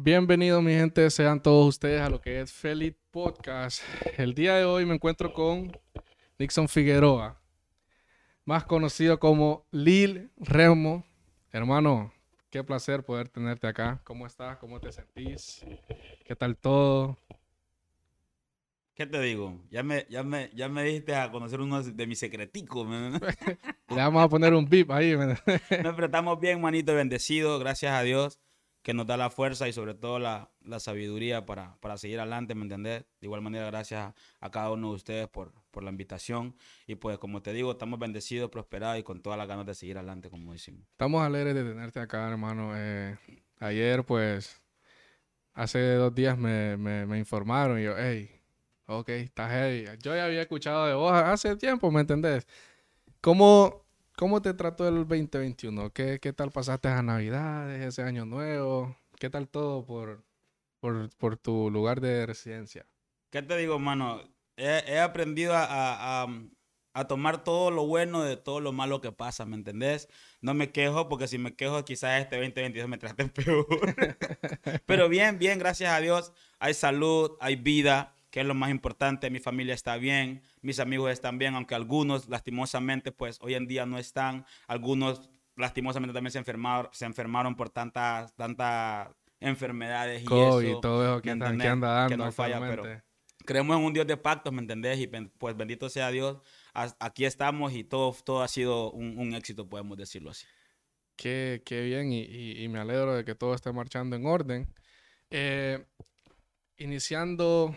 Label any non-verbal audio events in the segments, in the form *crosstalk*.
Bienvenidos mi gente, sean todos ustedes a lo que es Feliz Podcast. El día de hoy me encuentro con Nixon Figueroa, más conocido como Lil Remo. Hermano, qué placer poder tenerte acá. ¿Cómo estás? ¿Cómo te sentís? ¿Qué tal todo? ¿Qué te digo? Ya me, ya me, ya me dijiste a conocer uno de mis secreticos. *laughs* Le vamos a poner un bip ahí. no, pero estamos bien, manito, bendecidos, gracias a Dios que nos da la fuerza y sobre todo la, la sabiduría para, para, seguir adelante, ¿me entendés? De igual manera, gracias a, cada uno de ustedes por, por, la invitación. Y pues, como te digo, estamos bendecidos, prosperados y con todas las ganas de seguir adelante, como decimos. Estamos alegres de tenerte acá, hermano. Eh, ayer, pues, hace dos días me, me, informaron y yo, hey, ok, está heavy. Yo ya había escuchado de vos hace tiempo, ¿me entendés? ¿Cómo, cómo te trató el 2021? ¿Qué, ¿Qué tal pasaste a Navidades, ese año nuevo? ¿Qué tal todo por, por, por tu lugar de residencia? ¿Qué te digo, mano? He, he aprendido a, a, a, tomar todo lo bueno de todo lo malo que pasa, ¿me entendés? No me quejo, porque si me quejo, quizás este 2022 me traten *laughs* peor. Pero bien, bien, gracias a Dios. Hay salud, hay vida que es lo más importante, mi familia está bien, mis amigos están bien, aunque algunos lastimosamente pues hoy en día no están, algunos lastimosamente también se enfermaron, se enfermaron por tantas, tantas enfermedades y eso. todo eso que, anda, que anda dando que no falla, pero creemos en un Dios de pactos, ¿me entendés? Y pues bendito sea Dios, aquí estamos y todo, todo ha sido un, éxito, podemos decirlo así. Qué, qué bien y, y, me alegro de que todo esté marchando en orden. Eh, iniciando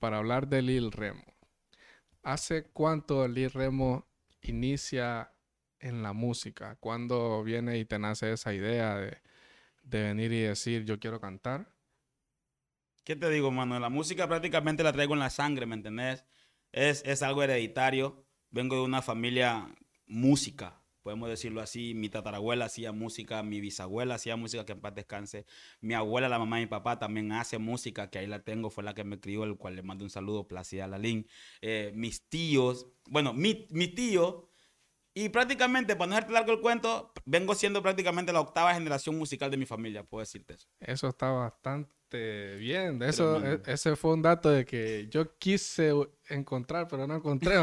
para hablar de Lil Remo. ¿Hace cuánto Lil Remo inicia en la música? ¿Cuándo viene y te nace esa idea de, venir y decir yo quiero cantar? ¿Qué te digo, mano? La música prácticamente la traigo en la sangre, ¿me entendés? Es, es algo hereditario. Vengo de una familia música podemos decirlo así, mi tatarabuela hacía música, mi bisabuela hacía música, que en paz descanse, mi abuela, la mamá y mi papá también hace música, que ahí la tengo, fue la que me crió, el cual le mando un saludo, Placida Lalín, eh, mis tíos, bueno, mi, mi tío, y prácticamente, para no hacerte largo el cuento, vengo siendo prácticamente la octava generación musical de mi familia, puedo decirte eso. Eso está bastante bien. Eso, e, ese fue un dato de que yo quise encontrar, pero no encontré.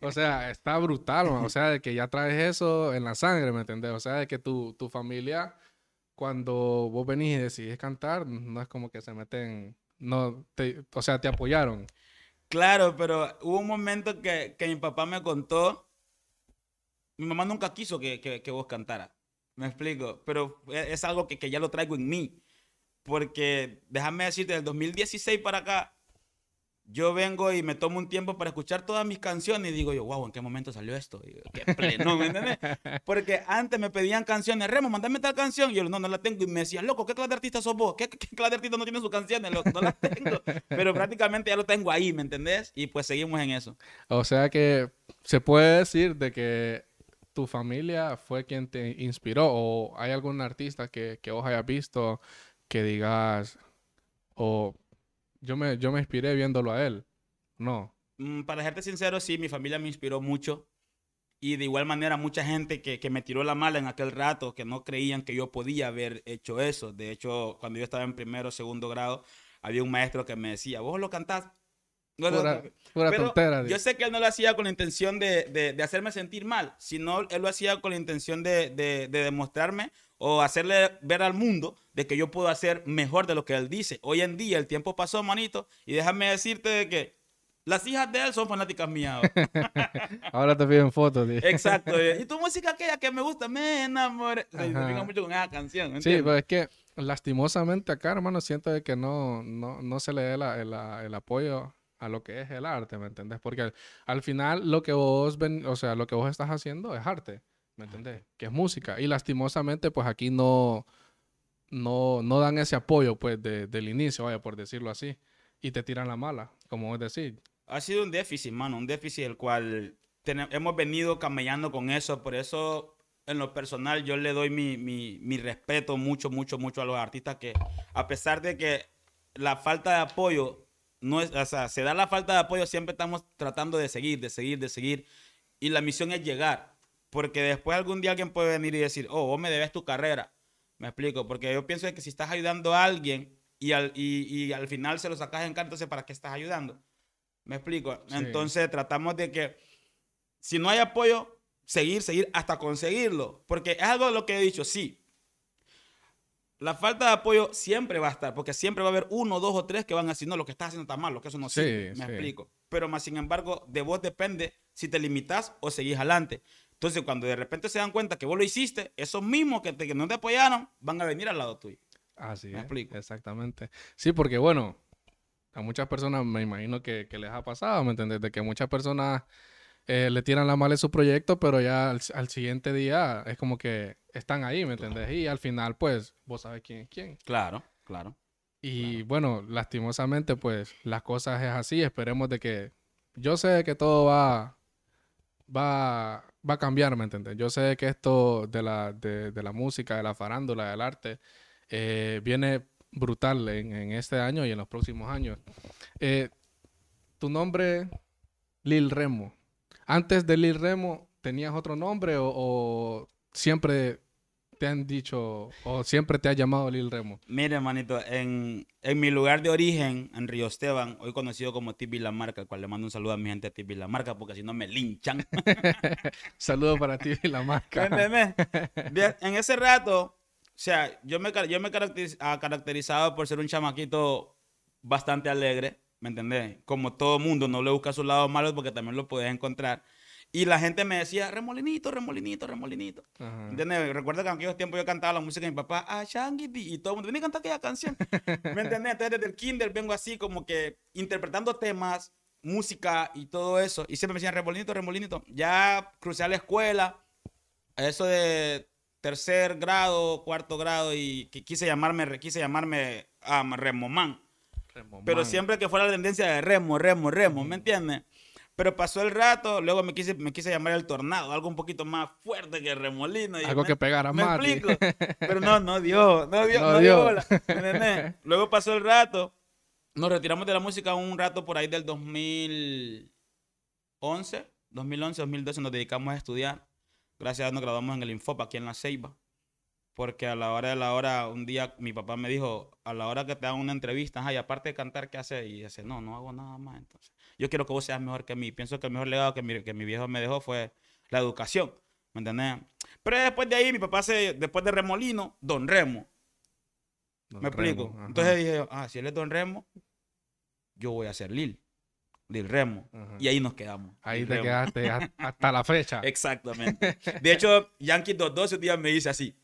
o sea, está brutal. O sea, de que ya traes eso en la sangre, ¿me entiendes? O sea, de que tu, tu familia, cuando vos venís y decidís cantar, no es como que se meten, no, te, o sea, te apoyaron. Claro, pero hubo un momento que, que mi papá me contó, mi mamá nunca quiso que, que, que vos cantaras. Me explico, pero e, es algo que, que ya lo traigo en mí. Porque déjame decirte, del 2016 para acá, yo vengo y me tomo un tiempo para escuchar todas mis canciones y digo yo, wow, ¿en qué momento salió esto? qué pleno, ¿me entiendes? Porque antes me pedían canciones, Remo, mándame tal canción. Y yo, no, no la tengo. Y me decían, loco, ¿qué clase de artista sos vos? ¿Qué, clase de artista no tiene sus canciones? no las tengo. Pero prácticamente ya lo tengo ahí, ¿me entendés? Y pues seguimos en eso. O sea que se puede decir de que tu familia fue quien te inspiró o hay algún artista que, que vos hayas visto que digas, o yo me, yo me inspiré viéndolo a él. No. Mm, para serte sincero, sí, mi familia me inspiró mucho. Y de igual manera, mucha gente que, que, me tiró la mala en aquel rato, que no creían que yo podía haber hecho eso. De hecho, cuando yo estaba en primero o segundo grado, había un maestro que me decía, vos lo cantás. Pura, pura tontera. Yo sé que él no lo hacía con la intención de, de, de, hacerme sentir mal, sino él lo hacía con la intención de, de demostrarme o hacerle ver al mundo de que yo puedo hacer mejor de lo que él dice. Hoy en día el tiempo pasó, manito, y déjame decirte de que las hijas de él son fanáticas mías. *laughs* Ahora te piden fotos. Exacto. Y tu música aquella que me gusta, me enamoré. Se mucho con esa canción. Sí, pero es que lastimosamente acá, hermano, siento de que no, no, no se le dé el, apoyo a lo que es el arte, ¿me entiendes? Porque al, final lo que vos ven, o sea, lo que vos estás haciendo es arte. ¿me entendés? Que es música. Y lastimosamente, pues aquí no, no, no dan ese apoyo, pues, del inicio, vaya, por decirlo así. Y te tiran la mala, como es decir. Ha sido un déficit, mano, un déficit el cual hemos venido camellando con eso. Por eso, en lo personal, yo le doy mi, mi, mi respeto mucho, mucho, mucho a los artistas que, a pesar de que la falta de apoyo no es, o sea, se da la falta de apoyo, siempre estamos tratando de seguir, de seguir, de seguir. Y la misión es llegar. Porque después algún día alguien puede venir y decir, oh, vos me debes tu carrera. Me explico, porque yo pienso que si estás ayudando a alguien y al, y, y al final se lo sacas en entonces ¿para qué estás ayudando? Me explico. Sí. Entonces tratamos de que si no hay apoyo, seguir, seguir hasta conseguirlo. Porque es algo de lo que he dicho, sí. La falta de apoyo siempre va a estar, porque siempre va a haber uno, dos o tres que van a decir, no, lo que estás haciendo está mal, lo que eso no Sí, sirve. Me sí. explico. Pero más sin embargo, de vos depende si te limitas o seguís adelante. Entonces, cuando de repente se dan cuenta que vos lo hiciste, esos mismos que, te- que no te apoyaron van a venir al lado tuyo. Así Me es, explico. exactamente. Sí, porque bueno, a muchas personas me imagino que, que les ha pasado, ¿me entiendes? De que muchas personas eh, le tiran la mala en su proyecto, pero ya al, al siguiente día es como que están ahí, ¿me entiendes? Y al final, pues, vos sabes quién es quién. Claro, claro. Y bueno, lastimosamente, pues, las cosas es así. Esperemos de que... Yo sé que todo va... Va, va a cambiar, ¿me entiendes? Yo sé que esto de la, de, de la música, de la farándula, del arte, eh, viene brutal en, en este año y en los próximos años. Eh, tu nombre, Lil Remo. Antes de Lil Remo, ¿tenías otro nombre o, o siempre te han dicho o siempre te ha llamado Lil Remo? Mire, manito, en, en mi lugar de origen, en Río Esteban, hoy conocido como Tibi La Marca, al cual le mando un saludo a mi gente de Tibi La Marca, porque si no me linchan. *laughs* Saludos para ti y la ¿Me marca. entendés? *laughs* En ese rato, o sea, yo me, yo me caracteriz- ah, caracterizado por ser un chamaquito bastante alegre, ¿me entendés? Como todo mundo, no le busca su lado malo porque también lo puedes encontrar. Y la gente me decía, remolinito, remolinito, remolinito. Ajá. ¿Entiendes? Recuerdo que en aquellos tiempos yo cantaba la música de mi papá, ah, y todo el mundo, venía a cantar aquella canción. ¿Me entendés? Entonces desde el kinder vengo así como que interpretando temas, música y todo eso. Y siempre me decían, remolinito, remolinito. Ya crucé a la escuela, a eso de tercer grado, cuarto grado, y que quise llamarme, quise llamarme um, Remomán. Pero siempre que fuera la tendencia de remo, remo, remo, ¿me entiendes? Pero pasó el rato, luego me quise, me quise llamar el tornado, algo un poquito más fuerte que el remolino. y Algo me- que pegara ¿Me más. explico? Pero no, no dio, no dio, No no, dio. Luego pasó el rato, nos retiramos de la música un rato por ahí del 2011, 2011, 2012, nos dedicamos a estudiar. Gracias a Dios nos graduamos en el Infopa, aquí en La Ceiba. Porque a la hora de la hora, un día mi papá me dijo, a la hora que te hagan una entrevista, ay, aparte de cantar, ¿qué haces? Y dice, no, no hago nada más. Entonces, yo quiero que vos seas mejor que mí. Pienso que el mejor legado que mi, que mi viejo me dejó fue la educación. ¿Me entendés? Pero después de ahí, mi papá se, después de Remolino, Don Remo. Don ¿Me explico? Ajá. Entonces dije, ah, si él es Don Remo, yo voy a ser Lil. Lil Remo. Ajá. Y ahí nos quedamos. Ahí Lil te Remo. quedaste hasta la fecha. *laughs* Exactamente. *laughs* De hecho, Yankee 212 un día me dice así.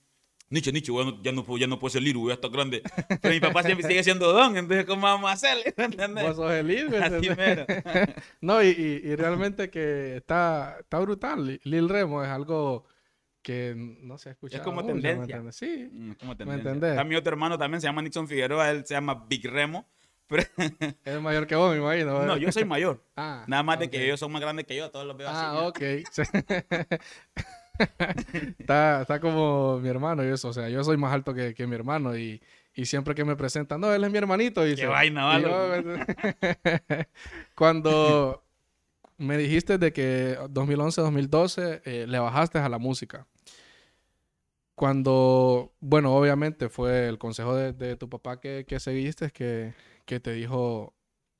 Nietzsche, Nietzsche, bueno, ya no, puedo- ya no puedo ser Lil, voy a estar grande. *laughs* Pero mi papá siempre sigue siendo Don, entonces ¿cómo vamos a hacerle? ¿Me entiendes? Vos sos el ¿me entendés? mero. *laughs* No, y, y- y realmente que está, está brutal. Li- Lil Remo es algo que no se escucha. Es como mucho, ¿me tendencia. entiendes? Sí. Mm, ¿Cómo te ¿Me entiendes? entendés? A mi otro hermano también se llama Nixon Figueroa, él se llama Big Remo. *laughs* Pero, Es mayor que vos, me imagino. no, ¿verdad? yo soy mayor. Ah, Nada más de ok. que ellos son más grandes que yo, todos los veo así. Ah, ok. Está, está como mi hermano y eso. O sea, yo soy más alto que, que mi hermano y, y siempre que me presentan, no, él es mi hermanito. Y Qué vaina, y vale. yo- *laughs* Cuando me dijiste de que 2011-2012 eh, le bajaste a la música. Cuando, bueno, obviamente fue el consejo de, de tu papá que, que seguiste, que, que te dijo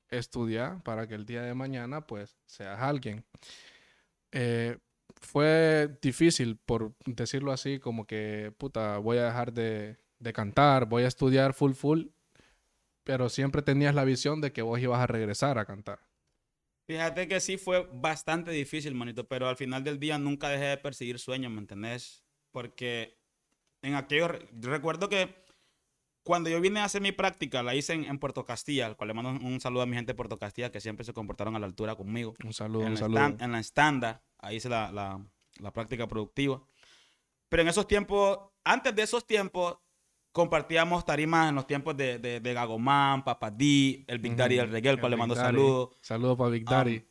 estudiar para que el día de mañana pues seas alguien. Eh, fue difícil, por decirlo así, como que, puta, voy a dejar de, de cantar, voy a estudiar full full, pero siempre tenías la visión de que vos ibas a regresar a cantar. Fíjate que sí fue bastante difícil, manito, pero al final del día nunca dejé de perseguir sueños, ¿me entendés? Porque en aquellos, yo recuerdo que cuando yo vine a hacer mi práctica, la hice en, en Puerto Castilla, al cual le mando un, saludo a mi gente de Puerto Castilla, que siempre se comportaron a la altura conmigo. Un saludo, en, un saludo. estan- en la estándar, ahí hice la, la, la práctica productiva. Pero en esos tiempos, antes de esos tiempos, compartíamos tarimas en los tiempos de, de, de Gagomán, Papadí, el Big Daddy del reggae, al el cual le mando saludos. Saludos para Big Daddy.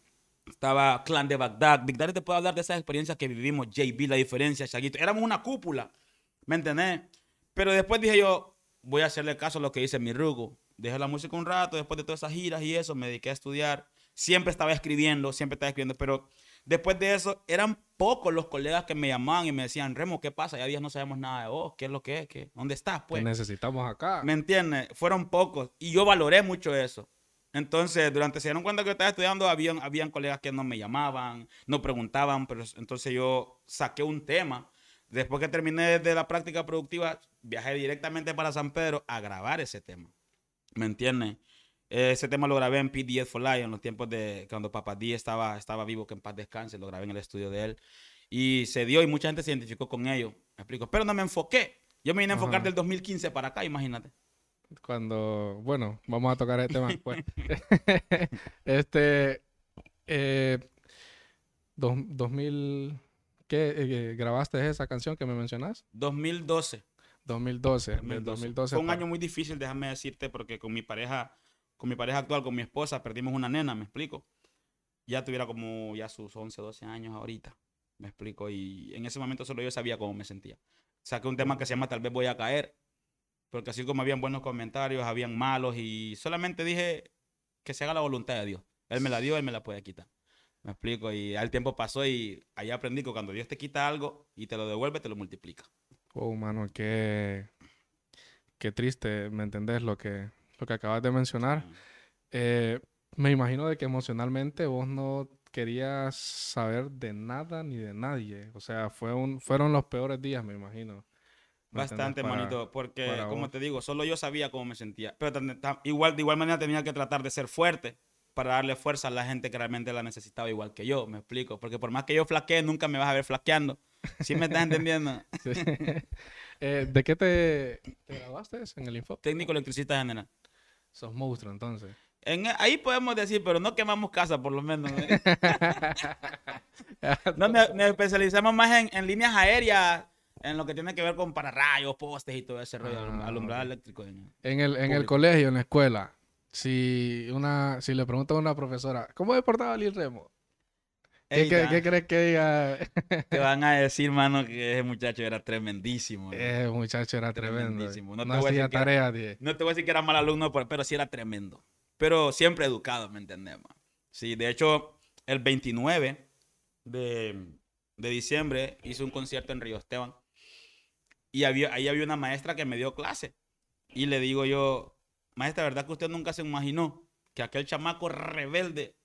Estaba Clan de Bagdad. Big Daddy te puede hablar de esas experiencias que vivimos. JB, la diferencia, Chaguito. Éramos una cúpula. ¿Me entendés? Pero después dije yo, voy a hacerle caso a lo que dice mi rugo. Dejé la música un rato, después de todas esas giras y eso, me dediqué a estudiar. Siempre estaba escribiendo, siempre estaba escribiendo, pero Después de eso, eran pocos los colegas que me llamaban y me decían, Remo, ¿qué pasa? Ya días no sabemos nada de vos, ¿qué es lo que es? ¿Qué? ¿Dónde estás? Pues Te necesitamos acá. ¿Me entiendes? Fueron pocos y yo valoré mucho eso. Entonces, durante se dieron cuenta que yo estaba estudiando, habían, habían colegas que no me llamaban, no preguntaban, pero entonces yo saqué un tema. Después que terminé de la práctica productiva, viajé directamente para San Pedro a grabar ese tema. ¿Me entiendes? Ese tema lo grabé en PDS for Life en los tiempos de cuando Papá D estaba, estaba vivo, que en paz descanse, lo grabé en el estudio de él. Y se dio y mucha gente se identificó con ello. Me explico. Pero no me enfoqué. Yo me vine a enfocar Ajá. del 2015 para acá, imagínate. Cuando, bueno, vamos a tocar el tema después. *laughs* *laughs* este, eh, dos- 2000, ¿qué? Eh, ¿Grabaste esa canción que me mencionas? 2012. 2012. Del 2012. 2012 Fue un año muy difícil, déjame decirte, porque con mi pareja, con mi pareja actual, con mi esposa, perdimos una nena, me explico. Ya tuviera como ya sus 11, 12 años ahorita, me explico. Y en ese momento solo yo sabía cómo me sentía. Saqué un tema que se llama Tal vez voy a caer, porque así como habían buenos comentarios, habían malos, y solamente dije que se haga la voluntad de Dios. Él me la dio, él me la puede quitar. Me explico. Y al tiempo pasó y ahí aprendí que cuando Dios te quita algo y te lo devuelve, te lo multiplica. Oh, mano, qué, qué triste, ¿me entendés? Lo que, lo que acabas de mencionar. Eh, me imagino de que emocionalmente vos no querías saber de nada ni de nadie. O sea, fue un, fueron los peores días, me imagino. Bastante, Para- manito, porque como vos. te digo, solo yo sabía cómo me sentía. Pero igual, de igual manera tenía que tratar de ser fuerte para darle fuerza a la gente que realmente la necesitaba igual que yo, me explico. Porque por más que yo flaquee, nunca me vas a ver flaqueando. ¿Sí me estás entendiendo? *laughs* Sí. Eh, ¿de qué te, te graduaste en el Info? Técnico electricista general. Sos monstruo, entonces. En, ahí podemos decir, pero no quemamos casa, por lo menos. ¿eh? *laughs* No, nos, nos especializamos más en, en líneas aéreas, en lo que tiene que ver con pararrayos, postes y todo ese rollo, Ah, alumbrado eléctrico. en- En el, en el colegio, en la escuela, si una, si le pregunta a una profesora, ¿cómo se portaba Lil Remo? ¿Qué, crees que diga? Te van a decir, mano, que ese muchacho era tremendísimo. ¿no? Eh, muchacho era tremendo. Tremendísimo. No No, te voy a hacía que tarea, die. No te voy a decir que era mal alumno, pero, pero sí era tremendo. Pero siempre educado, ¿me entendés? man? Sí, de hecho, el 29 de, de diciembre hice un concierto en Río Esteban. Y había, ahí había una maestra que me dio clase. Y le digo yo, maestra, ¿verdad que usted nunca se imaginó que aquel chamaco rebelde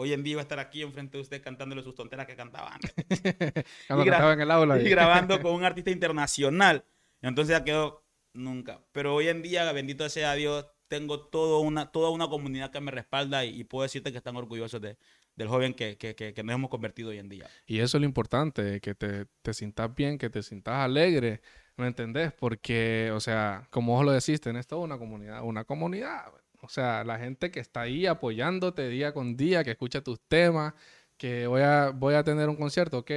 hoy en día iba a estar aquí enfrente de usted cantándole sus tonteras que cantaba antes? *laughs* Cuando estaba en el aula. y grabando con un *laughs* artista internacional. Entonces ya quedó nunca. Pero hoy en día, bendito sea Dios, tengo todo una, toda una comunidad que me respalda y, y puedo decirte que están orgullosos de, del joven que, que, que, que nos hemos convertido hoy en día. Y eso es lo importante, que te, te sientas bien, que te sientas alegre, ¿me entendés? Porque, o sea, como vos lo decís, tenés toda una comunidad, una comunidad. O sea, la gente que está ahí apoyándote día con día, que escucha tus temas, que voy a, voy a tener un concierto, ok.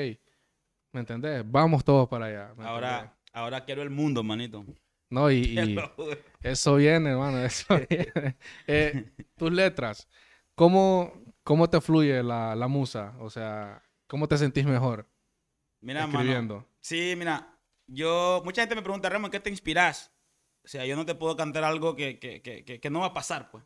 ¿Me entendés? Vamos todos para allá. ¿me Ahora, entendés? ahora quiero el mundo, manito. No, y, *laughs* eso viene, hermano, *laughs* eso *laughs* viene. Eh, tus letras, ¿cómo, cómo te fluye la, la musa? O sea, ¿cómo te sentís mejor Mira, mano, escribiendo? Sí, mira, yo, mucha gente me pregunta, Remo, ¿en qué te inspiras? O sea, yo no te puedo cantar algo que, que, que, que, no va a pasar, pues.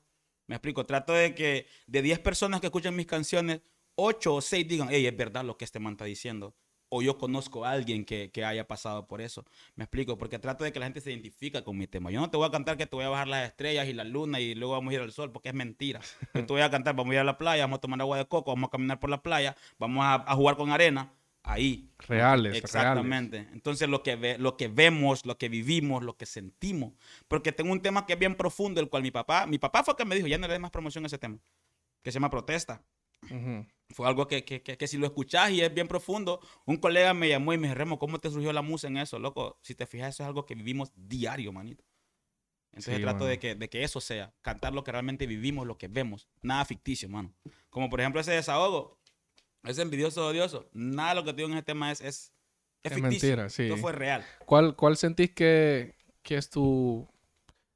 Me explico, trato de que de 10 personas que escuchan mis canciones, 8 o 6 digan, hey, es verdad lo que este man está diciendo. O yo conozco a alguien que, que haya pasado por eso. Me explico, porque trato de que la gente se identifica con mi tema. Yo no te voy a cantar que te voy a bajar las estrellas y la luna y luego vamos a ir al sol, porque es mentira. *laughs* Yo te voy a cantar, vamos a ir a la playa, vamos a tomar agua de coco, vamos a caminar por la playa, vamos a, a jugar con arena. Ahí. Reales, reales. Exactamente. Entonces lo que, ve- lo que vemos, lo que vivimos, lo que sentimos. Porque tengo un tema que es bien profundo, el cual mi papá, mi papá fue que me dijo, ya no le des más promoción a ese tema, que se llama protesta. Fue algo que, que, que, que si lo escuchás y es bien profundo, un colega me llamó y me dijo, Remo, ¿cómo te surgió la musa en eso? Loco, si te fijas, eso es algo que vivimos diario, manito. Entonces Sí, trato de que, de que eso sea, cantar lo que realmente vivimos, lo que vemos, nada ficticio, mano. Como por ejemplo ese desahogo, ese envidioso odioso, nada de lo que te digo en ese tema es, es, es Es mentira, sí. Esto fue real. ¿Cuál, cuál sentís que, que es tu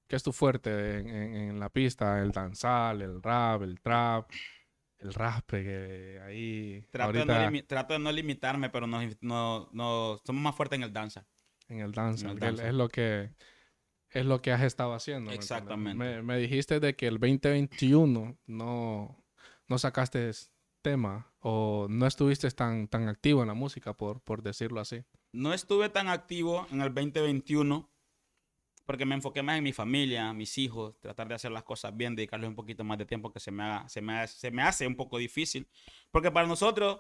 que es tu fuerte en, en- en la pista? El danzal, el rap, el trap, el raspe que ahí Trato, de, no ahorita trato de no limitarme, pero no, no, no, somos más fuertes en el danza. en el dancehall. es lo que es lo que has estado haciendo. Exactamente. Me, me dijiste de que el 2021 no, no sacaste tema o no estuviste tan, tan activo en la música, por, por decirlo así? No estuve tan activo en el 2021 porque me enfoqué más en mi familia, mis hijos, tratar de hacer las cosas bien, dedicarles un poquito más de tiempo que se me, haga, se me, se me hace un poco difícil. Porque para nosotros,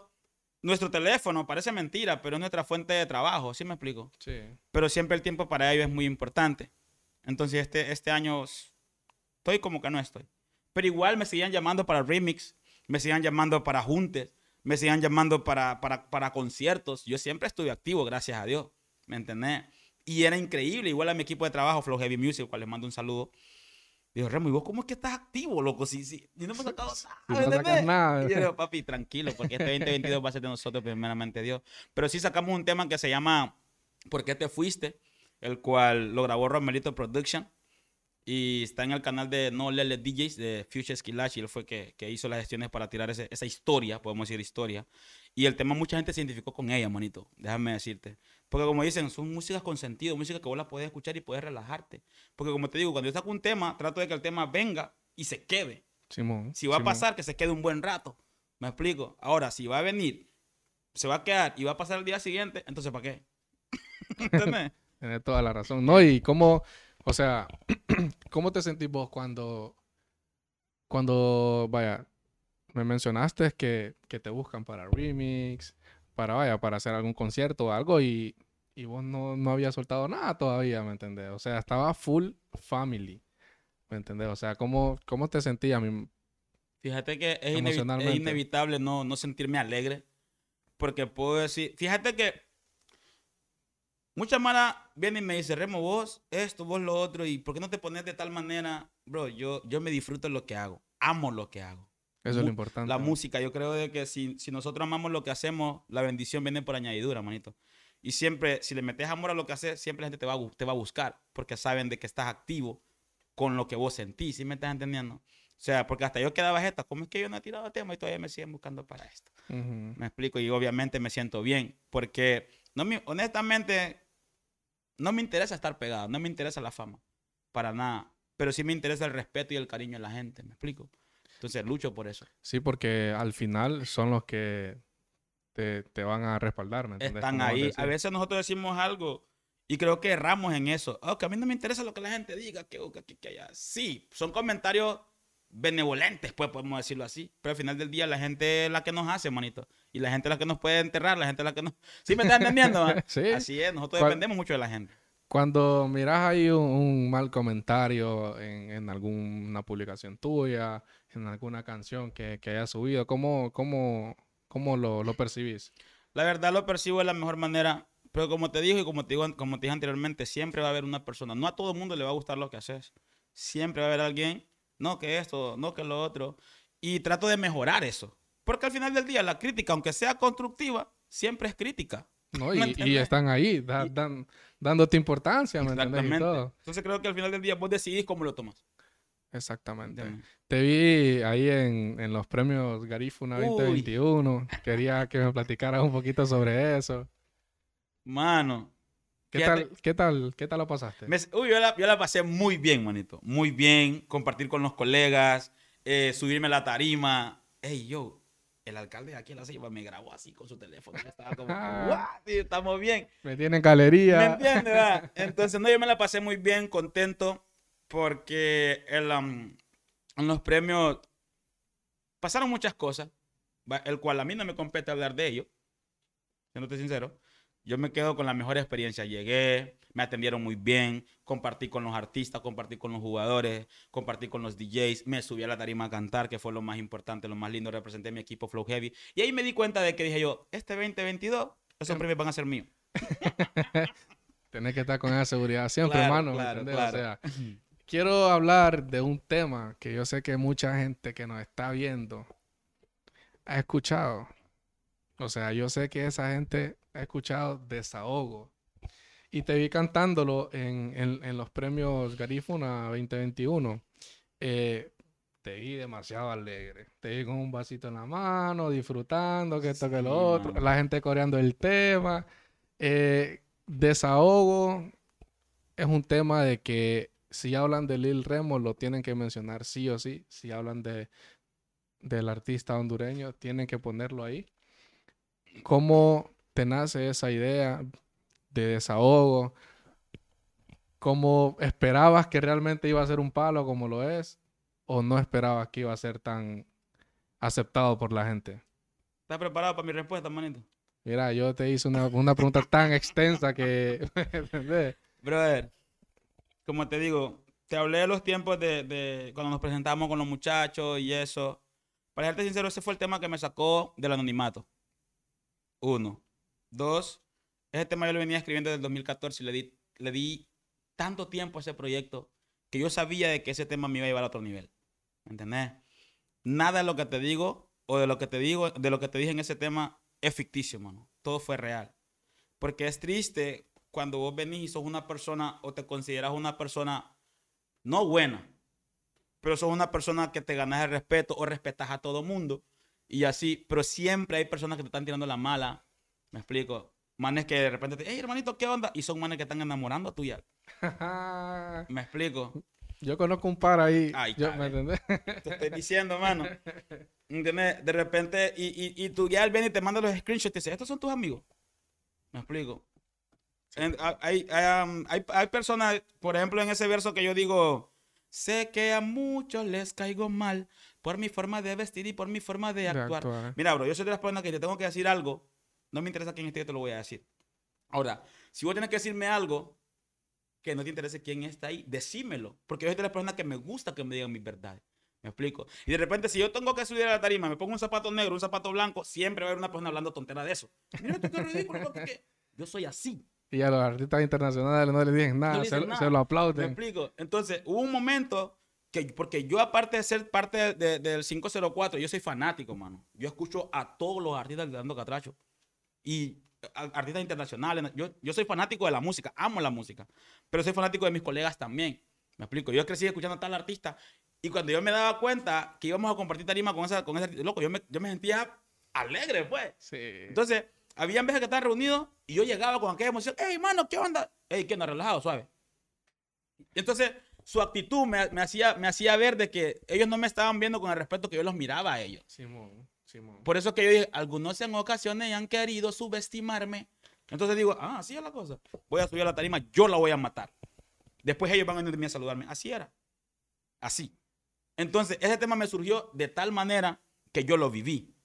nuestro teléfono parece mentira, pero es nuestra fuente de trabajo, ¿sí me explico? Sí. Pero siempre el tiempo para ello es muy importante. Entonces este, este año estoy como que no estoy. Pero igual me siguen llamando para remix, me siguen llamando para juntes, me siguen llamando para, para, para conciertos. Yo siempre estuve activo, gracias a Dios. ¿Me entendés? Y era increíble. Igual a mi equipo de trabajo, Flow Heavy Music, al cual les mando un saludo. Digo, Remo, ¿y vos cómo es que estás activo, loco? Si, si, y no hemos sacado *laughs* nada. no sacas nada. Y yo digo, *laughs* papi, tranquilo, porque este 2022 va a ser de nosotros, primeramente Dios. Pero sí sacamos un tema que se llama ¿Por qué te fuiste? El cual lo grabó Romerito Production. Y está en el canal de No Lele DJs de Future Skillash. Y él fue que, que hizo las gestiones para tirar ese, esa historia, podemos decir historia. Y el tema, mucha gente se identificó con ella, manito. Déjame decirte. Porque como dicen, son músicas con sentido, música que vos la puedes escuchar y puedes relajarte. Porque como te digo, cuando yo saco un tema, trato de que el tema venga y se quede. Simón. Si va Simón. a pasar, que se quede un buen rato. ¿Me explico? Ahora, si va a venir, se va a quedar y va a pasar el día siguiente, entonces ¿para qué? *laughs* ¿Entendés? *laughs* Tienes toda la razón. No, y cómo, o sea, *clears throat* ¿cómo te sentís vos cuando, cuando, vaya, me mencionaste que, que te buscan para remix, para, vaya, para hacer algún concierto o algo y, y vos no, no habías soltado nada todavía, ¿me entendés? O sea, estaba full family, ¿me entendés? O sea, ¿cómo, cómo te sentías? Fíjate que es, inevi- es inevitable no, no sentirme alegre. Porque puedo decir, fíjate que mucha mala viene y me dice, Remo, vos esto, vos lo otro, y ¿por qué no te pones de tal manera? Bro, yo, yo me disfruto lo que hago, amo lo que hago. Eso es lo importante. La música, yo creo de que si, si nosotros amamos lo que hacemos, la bendición viene por añadidura, manito. Y siempre, si le metes amor a lo que haces, siempre la gente te va, a, te va a buscar, porque saben de que estás activo con lo que vos sentís, ¿sí me estás entendiendo? O sea, porque hasta yo quedaba esta, ¿cómo es que yo no he tirado tema y todavía me siguen buscando para esto? Me explico, y obviamente me siento bien, porque no me, honestamente no me interesa estar pegado, no me interesa la fama, para nada, pero sí me interesa el respeto y el cariño de la gente, ¿me explico? Entonces lucho por eso. Sí, porque al final son los que te, te van a respaldar, ¿me entiendes? están ahí. A veces nosotros decimos algo y creo que erramos en eso. Oh, que a mí no me interesa lo que la gente diga, que, que, que, que allá. Sí, son comentarios benevolentes, pues podemos decirlo así. Pero al final del día la gente es la que nos hace, manito. Y la gente es la que nos puede enterrar, la gente es la que nos... *laughs* ¿Sí me estás entendiendo? man? *laughs* Sí. Así es, nosotros ¿Cuál- dependemos mucho de la gente. Cuando miras ahí un, un mal comentario en, en alguna publicación tuya, en alguna canción que, que hayas subido, ¿cómo, cómo, cómo lo, lo percibís? La verdad lo percibo de la mejor manera. Pero como te digo y como te, digo, como te dije anteriormente, siempre va a haber una persona. No a todo el mundo le va a gustar lo que haces. Siempre va a haber alguien, no que esto, no que lo otro. Y trato de mejorar eso. Porque al final del día la crítica, aunque sea constructiva, siempre es crítica. ¿no? ¿Me Y, y están ahí, da- Y- dan- dándote importancia, ¿me? Y Exactamente. todo. Entonces creo que al final del día vos decidís cómo lo tomas. Exactamente. Te vi ahí en, en los premios Garifuna Uy. 2021. Quería que me platicaras un poquito sobre eso. Mano. ¿Qué tal, qué tal, qué tal lo pasaste? Me- uy, yo la, yo la pasé muy bien, manito. Muy bien. Compartir con los colegas, eh, subirme a la tarima. Ey, yo, el alcalde de aquí en la ceiba me grabó así con su teléfono. Yo estaba como, *laughs* "What? Tío, estamos bien. Me tienen ¿Me galería. entiendes? va? Entonces, no, yo me la pasé muy bien, contento, porque el, am, en los premios pasaron muchas cosas, el cual a mí no me compete hablar de ello, siéndote sincero. Yo me quedo con la mejor experiencia. Llegué, me atendieron muy bien, compartí con los artistas, compartí con los jugadores, compartí con los DJs, me subí a la tarima a cantar, que fue lo más importante, lo más lindo, representé a mi equipo Flow Heavy. Y ahí me di cuenta de que dije yo, este 2022, esos premios van a ser míos. *laughs* Tienes que estar con esa seguridad siempre, Claro, hermano. O sea, *clears throat* quiero hablar de un tema que yo sé que mucha gente que nos está viendo ha escuchado. O sea, yo sé que esa gente ha escuchado desahogo. Y te vi cantándolo en, en- en los premios Garifuna 2021. Eh, te vi demasiado alegre. Te vi con un vasito en la mano, disfrutando, que esto, que lo otro. La gente coreando el tema. Eh, desahogo es un tema de que si hablan de Lil Remo lo tienen que mencionar sí o sí. Si hablan de, del artista hondureño, tienen que ponerlo ahí. ¿Cómo te nace esa idea de desahogo? ¿Cómo esperabas que realmente iba a ser un palo como lo es? ¿O no esperabas que iba a ser tan aceptado por la gente? ¿Estás preparado para mi respuesta, manito? Mira, yo te hice una, una pregunta tan extensa que... *laughs* Brother, como te digo, te hablé de los tiempos de, de cuando nos presentamos con los muchachos y eso. Para serte sincero, ese fue el tema que me sacó del anonimato. Uno. Dos, ese tema yo lo venía escribiendo desde el 2014 y le di, le di tanto tiempo a ese proyecto que yo sabía de que ese tema me iba a llevar a otro nivel. ¿Me entendés? Nada de lo que te digo o de lo que te digo, de lo que te dije en ese tema es ficticio, mano. Todo fue real. Porque es triste cuando vos venís y sos una persona o te consideras una persona no buena, pero sos una persona que te ganas el respeto o respetas a todo mundo y así, pero siempre hay personas que te están tirando la mala, me explico, manes que de repente te, hey hermanito, ¿qué onda? Y son manes que están enamorando a tuya, *laughs* me explico. Yo conozco un par ahí. Ay, yo. ¿Me entendés? Te estoy diciendo, mano. ¿Entiendes? De repente, y, y, y tú ya él viene y te manda los screenshots y te dice, estos son tus amigos. Me explico. En- hay, hay, um, hay, hay personas, por ejemplo, en ese verso que yo digo, sé que a muchos les caigo mal por mi forma de vestir y por mi forma de De actuar. actuar. Mira, bro, yo soy de las personas que te tengo que decir algo, no me interesa quién esté, yo te lo voy a decir. Ahora, si vos tienes que decirme algo que no te interese quién está ahí, decímelo. Porque yo soy de las personas que me gusta que me digan mis verdades. ¿Me explico? Y de repente, si yo tengo que subir a la tarima, me pongo un zapato negro, un zapato blanco, siempre va a haber una persona hablando tontera de eso. Mira, tú qué *laughs* ridículo, loco, que- Yo soy así. Y a los artistas internacionales no les dicen nada, se, dicen nada. se lo ¿Me aplauden. explico? Entonces, hubo un momento que, porque yo aparte de ser parte de- del 504, yo soy fanático, mano. Yo escucho a todos los artistas de Dando Catracho. Y artistas internacionales. Yo, yo soy fanático de la música, amo la música. Pero soy fanático de mis colegas también. Me explico. Yo crecí escuchando a tal artista. Y cuando yo me daba cuenta que íbamos a compartir tarima con, esa, con ese artista, loco, yo me, yo me sentía alegre, pues. Sí. Entonces, habían veces que estaban reunidos y yo llegaba con aquella emoción. ¡Ey, mano, qué onda! ¡Ey, qué onda! Relajado, suave. Y entonces, su actitud me, me hacía, me hacía ver de que ellos no me estaban viendo con el respeto que yo los miraba a ellos. Simón, Por eso que yo dije, algunos en ocasiones han querido subestimarme. Entonces digo, ah, así es la cosa. Voy a subir a la tarima, yo la voy a matar. Después ellos van a venir a saludarme. Así era. Así. Entonces, ese tema me surgió de tal manera que yo lo viví.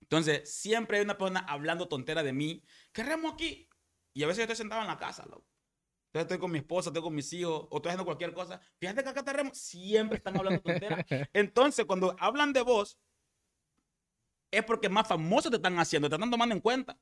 Entonces, siempre hay una persona hablando tontera de mí. ¿Qué remo aquí? Y a veces yo estoy sentado en la casa, loco. Entonces estoy con mi esposa, estoy con mis hijos, o estoy haciendo cualquier cosa. Fíjate que acá te remo. Siempre están hablando tontera. *laughs* Entonces, cuando hablan de vos, es porque más famosos te están haciendo, te están tomando en cuenta.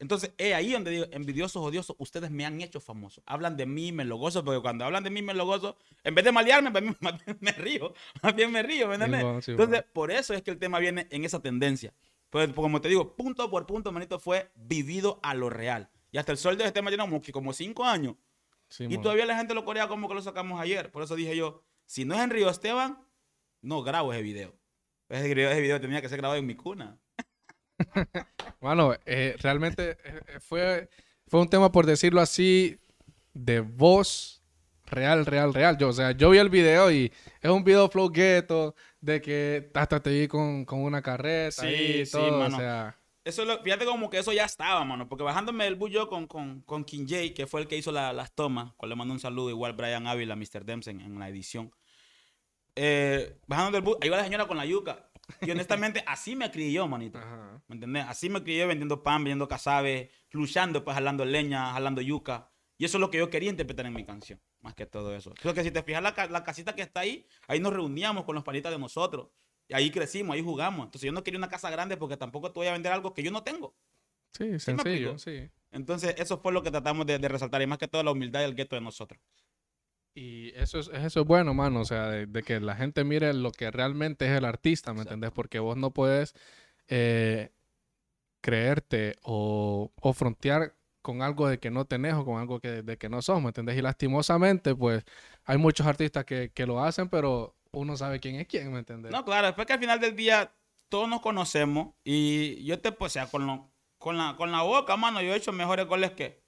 Entonces, es ahí donde digo, envidiosos, odiosos, ustedes me han hecho famoso. Hablan de mí, me lo gozo, porque cuando hablan de mí, me lo gozo, en vez de malearme, más bien- *laughs* me río, más bien me río, ¿me entiendes? Entonces, por eso es que el tema viene en esa tendencia. Pues, como te digo, punto por punto, manito, fue vivido a lo real. Y hasta el sol de este tema tiene como, que como cinco años. Y todavía la gente lo corea como que lo sacamos ayer. Por eso dije yo, si no es en Río Esteban, no grabo ese video. Video, ese video tenía que ser grabado en mi cuna. *laughs* Mano, eh, realmente eh, eh, fue, fue un tema, por decirlo así, de voz real, real, real. Yo, o sea, yo vi el video y es un video flow ghetto, de que hasta te vi con, con una carreta Sí, y sí, todo, mano. o sea... Eso es lo- fíjate como que eso ya estaba, mano. Porque bajándome del bus yo con, con, con King J, que fue el que hizo la- las tomas, cual le mando un saludo, igual Brian Ávila, Mr. Dempsey en, la edición. Eh, bajando del bus, ahí va la señora con la yuca. Y honestamente, *laughs* así me crié yo, manito. Ajá. ¿Me entendés? Así me crié vendiendo pan, vendiendo casabe, luchando, pues jalando leña, jalando yuca. Y eso es lo que yo quería interpretar en mi canción, más que todo eso. Creo que si te fijas la, la casita que está ahí, ahí nos reuníamos con los palitas de nosotros. Y ahí crecimos, ahí jugamos. Entonces yo no quería una casa grande porque tampoco te voy a vender algo que yo no tengo. Sí, sencillo, sí. Entonces eso fue lo que tratamos de, de resaltar y más que todo la humildad y el gueto de nosotros. Y eso es, eso es bueno, mano, o sea, de, de que la gente mire lo que realmente es el artista, ¿me Exacto. entendés? Porque vos no puedes eh, creerte o, o frontear con algo de que no tenés o con algo que, de que no sos, ¿me entendés? Y lastimosamente, pues, hay muchos artistas que, que lo hacen, pero uno sabe quién es quién, ¿me entendés? No, claro, después que al final del día todos nos conocemos y yo te, pues, o sea, con, lo- con, la, con la boca, mano, yo he hecho mejores goles que,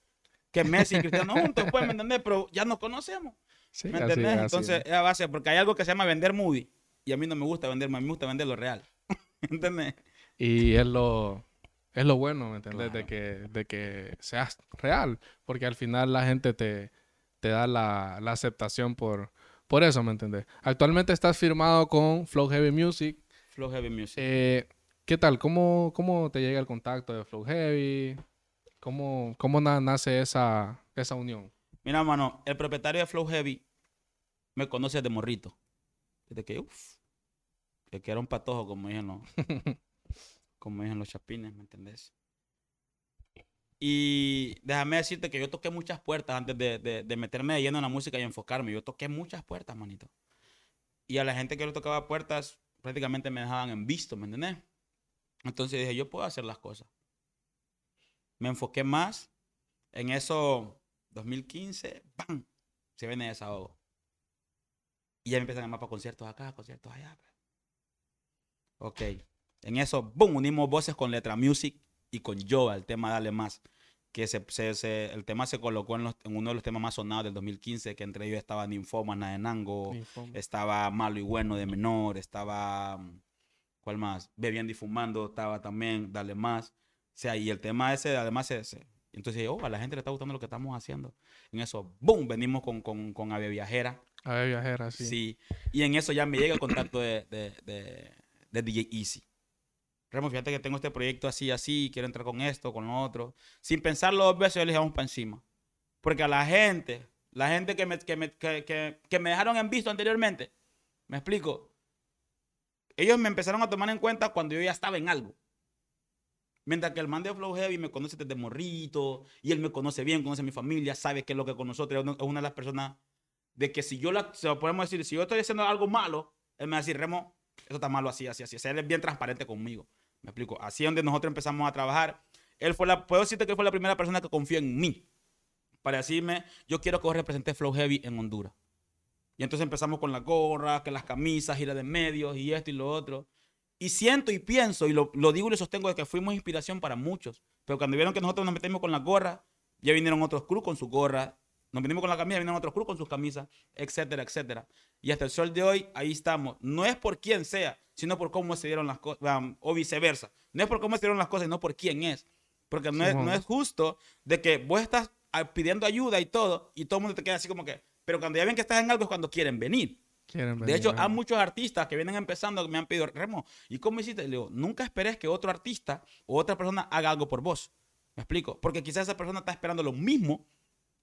que Messi y Cristiano juntos, pues, ¿me entendés? Pero ya nos conocemos, Sí, ¿me así entendés? así Ences, es. a base, porque hay algo que se llama vender movie y a mí no me gusta vender, a mí me gusta vender lo real. *laughs* ¿Entendés? Y es lo, es lo bueno, ¿me entiendes? De, Claro. que, de que seas real, porque al final la gente te, te da la, la aceptación por, por eso, ¿me entiendes? Actualmente estás firmado con Flow Heavy Music. Flow Heavy Music. Eh, ¿Qué tal? ¿Cómo, ¿Cómo te llega el contacto de Flow Heavy? ¿Cómo, cómo na- nace esa, esa unión? Mira, mano, el propietario de Flow Heavy me conoce de morrito. Desde que, uff, que era un patojo, como dicen los, *laughs* como dicen los chapines, ¿me entendés? Y déjame decirte que yo toqué muchas puertas antes de, de- de meterme de lleno en la música y enfocarme. Yo toqué muchas puertas, manito. Y a la gente que le tocaba puertas, prácticamente me dejaban en visto, ¿me entendés? Entonces dije, yo puedo hacer las cosas. Me enfoqué más en eso 2015, ¡pam! Se viene desahogo. Y ya me empiezan a llamar para conciertos acá, conciertos allá. Ok. En eso, ¡boom! Unimos voces con Letra Music y con Yoa, el tema Dale Más. Que se, se- se- el tema se colocó en, los- en uno de los temas más sonados del 2015, que entre ellos estaba Ninfómana de Nango, Informe. estaba Malo y Bueno de Menor, estaba. ¿Cuál más? Bebiendo y Fumando, estaba también Dale Más. O sea, y el tema ese, además, se, se- entonces, oh, a la gente le está gustando lo que estamos haciendo. En eso, ¡boom! Venimos con, con, con Ave Viajera. A ver, viajera, sí. Sí. Y en eso ya me llega el contacto de, de, de, de DJ Easy. Remo, fíjate que tengo este proyecto así, así, quiero entrar con esto, con lo otro. Sin pensarlo dos veces, yo le dije, vamos para encima. Porque a la gente, la gente que me, que me, que, que- que me dejaron en visto anteriormente, me explico, ellos me empezaron a tomar en cuenta cuando yo ya estaba en algo. Mientras que el man de Flow Heavy me conoce desde morrito, y él me conoce bien, conoce mi familia, sabe qué es lo que con nosotros, es una- de las personas de que si yo la, se lo podemos decir, si yo estoy haciendo algo malo, él me va a decir, Remo, eso está malo así, así, así. O sea, él es bien transparente conmigo. Me explico. Así es donde nosotros empezamos a trabajar. Él fue la, puedo decirte que él fue la primera persona que confió en mí para decirme, yo quiero que vos Flow Heavy en Honduras. Y entonces empezamos con la gorra, que las camisas, gira de medios y esto y lo otro. Y siento y pienso, y lo, lo digo y lo sostengo, de que fuimos inspiración para muchos. Pero cuando vieron que nosotros nos metimos con la gorra, ya vinieron otros crew con su gorra. Nos venimos con la camisa, vinieron otros crew con sus camisas, etcétera, etcétera. Y hasta el sol de hoy, ahí estamos. No es por quién sea, sino por cómo se dieron las cosas, o viceversa. No es por cómo se dieron las cosas, sino por quién es. Porque no es, no es justo de que vos estás ah, pidiendo ayuda y todo, y todo el mundo te queda así como que, pero cuando ya ven que estás en algo es cuando quieren venir. Quieren De venir, hecho, hay muchos artistas que vienen empezando que me han pedido, Remo, ¿y cómo hiciste? Le digo, nunca esperes que otro artista o otra persona haga algo por vos. ¿Me explico? Porque quizás esa persona está esperando lo mismo